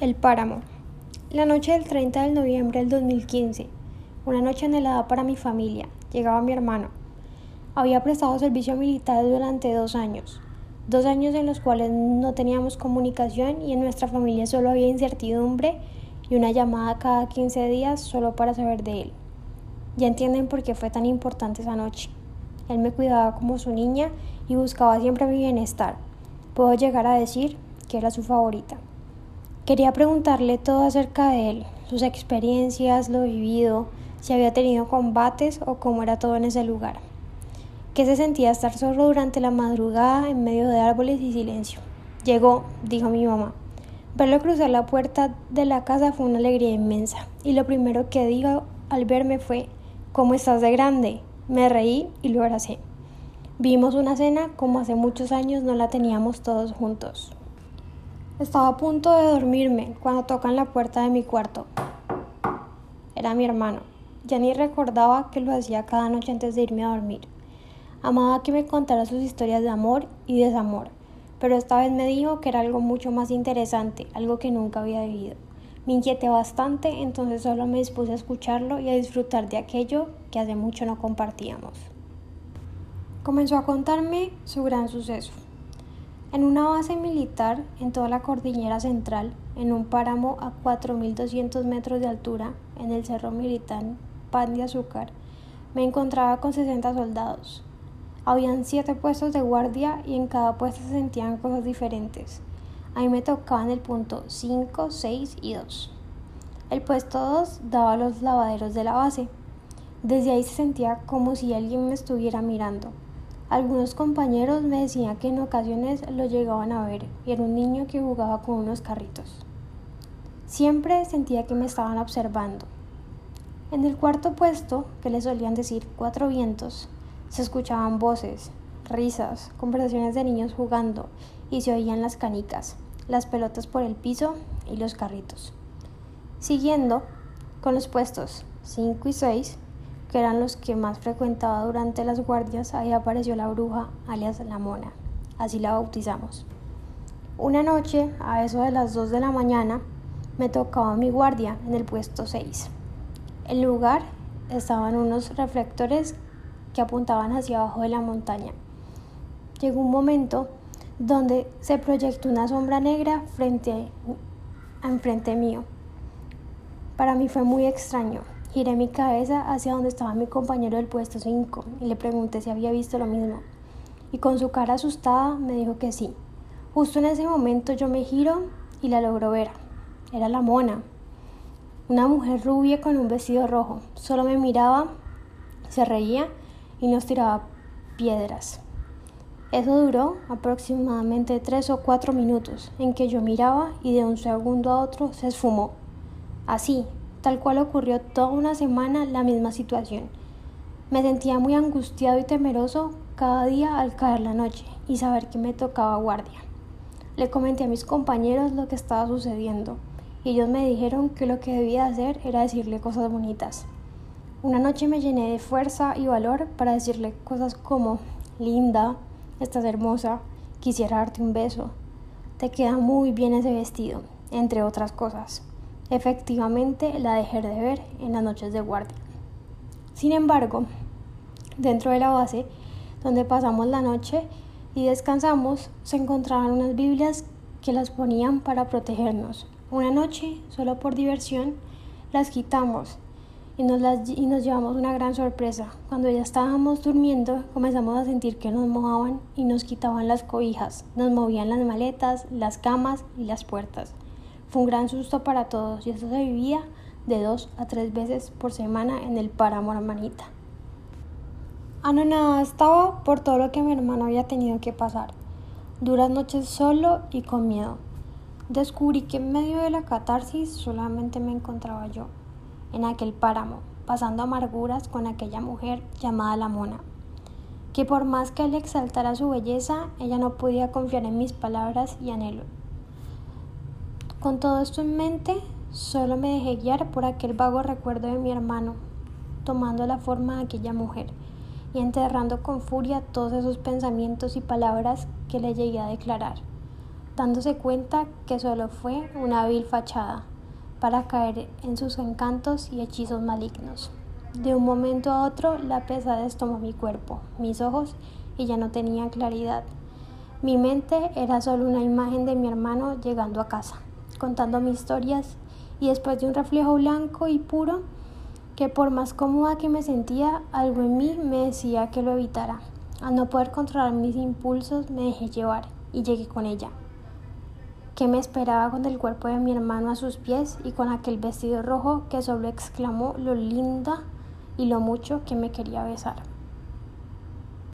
El páramo. La noche del 30 de noviembre del 2015. Una noche anhelada para mi familia. Llegaba mi hermano. Había prestado servicio militar durante dos años. Dos años en los cuales no teníamos comunicación y en nuestra familia solo había incertidumbre y una llamada cada 15 días solo para saber de él. Ya entienden por qué fue tan importante esa noche. Él me cuidaba como su niña y buscaba siempre mi bienestar. Puedo llegar a decir que era su favorita. Quería preguntarle todo acerca de él, sus experiencias, lo vivido, si había tenido combates o cómo era todo en ese lugar. ¿Qué se sentía estar solo durante la madrugada en medio de árboles y silencio? Llegó, dijo mi mamá. Verlo cruzar la puerta de la casa fue una alegría inmensa, y lo primero que dijo al verme fue ¿Cómo estás de grande? Me reí y lo abracé. Vimos una cena como hace muchos años no la teníamos todos juntos. Estaba a punto de dormirme cuando tocan la puerta de mi cuarto. Era mi hermano. Ya ni recordaba que lo hacía cada noche antes de irme a dormir. Amaba que me contara sus historias de amor y desamor, pero esta vez me dijo que era algo mucho más interesante, algo que nunca había vivido. Me inquieté bastante, entonces solo me dispuse a escucharlo y a disfrutar de aquello que hace mucho no compartíamos. Comenzó a contarme su gran suceso. En una base militar en toda la cordillera central, en un páramo a 4.200 metros de altura, en el Cerro Militar Pan de Azúcar, me encontraba con 60 soldados. Habían siete puestos de guardia y en cada puesto se sentían cosas diferentes. A mí me tocaban el punto 5, 6 y 2. El puesto 2 daba los lavaderos de la base. Desde ahí se sentía como si alguien me estuviera mirando. Algunos compañeros me decían que en ocasiones lo llegaban a ver y era un niño que jugaba con unos carritos. Siempre sentía que me estaban observando. En el cuarto puesto, que le solían decir cuatro vientos, se escuchaban voces, risas, conversaciones de niños jugando y se oían las canicas, las pelotas por el piso y los carritos. Siguiendo con los puestos 5 y 6, que eran los que más frecuentaba durante las guardias, ahí apareció la bruja, alias la mona. Así la bautizamos. Una noche, a eso de las 2 de la mañana, me tocaba mi guardia en el puesto 6. El lugar estaban unos reflectores que apuntaban hacia abajo de la montaña. Llegó un momento donde se proyectó una sombra negra frente a enfrente mío. Para mí fue muy extraño. Giré mi cabeza hacia donde estaba mi compañero del puesto 5 y le pregunté si había visto lo mismo. Y con su cara asustada me dijo que sí. Justo en ese momento yo me giro y la logro ver. Era la mona. Una mujer rubia con un vestido rojo. Solo me miraba, se reía y nos tiraba piedras. Eso duró aproximadamente tres o cuatro minutos en que yo miraba y de un segundo a otro se esfumó. Así, tal cual ocurrió toda una semana la misma situación. Me sentía muy angustiado y temeroso cada día al caer la noche y saber que me tocaba guardia. Le comenté a mis compañeros lo que estaba sucediendo y ellos me dijeron que lo que debía hacer era decirle cosas bonitas. Una noche me llené de fuerza y valor para decirle cosas como linda, estás hermosa, quisiera darte un beso, te queda muy bien ese vestido, entre otras cosas. Efectivamente, la dejé de ver en las noches de guardia. Sin embargo, dentro de la base, donde pasamos la noche y descansamos, se encontraban unas Biblias que las ponían para protegernos. Una noche, solo por diversión, las quitamos y nos, las, y nos llevamos una gran sorpresa. Cuando ya estábamos durmiendo, comenzamos a sentir que nos mojaban y nos quitaban las cobijas, nos movían las maletas, las camas y las puertas. Fue un gran susto para todos y esto se vivía de dos a tres veces por semana en el páramo hermanita. Anonada estaba por todo lo que mi hermano había tenido que pasar. Duras noches solo y con miedo. Descubrí que en medio de la catarsis solamente me encontraba yo, en aquel páramo, pasando amarguras con aquella mujer llamada la mona, que por más que él exaltara su belleza, ella no podía confiar en mis palabras y anhelos. Con todo esto en mente, solo me dejé guiar por aquel vago recuerdo de mi hermano, tomando la forma de aquella mujer y enterrando con furia todos esos pensamientos y palabras que le llegué a declarar. dándose cuenta que solo fue una vil fachada para caer en sus encantos y hechizos malignos. De un momento a otro la pesadez tomó mi cuerpo, mis ojos y ya no tenía claridad. Mi mente era solo una imagen de mi hermano llegando a casa, contando mis historias y después de un reflejo blanco y puro, que por más cómoda que me sentía, algo en mí me decía que lo evitara. Al no poder controlar mis impulsos, me dejé llevar y llegué con ella. ¿Qué me esperaba con el cuerpo de mi hermano a sus pies y con aquel vestido rojo que solo exclamó lo linda y lo mucho que me quería besar?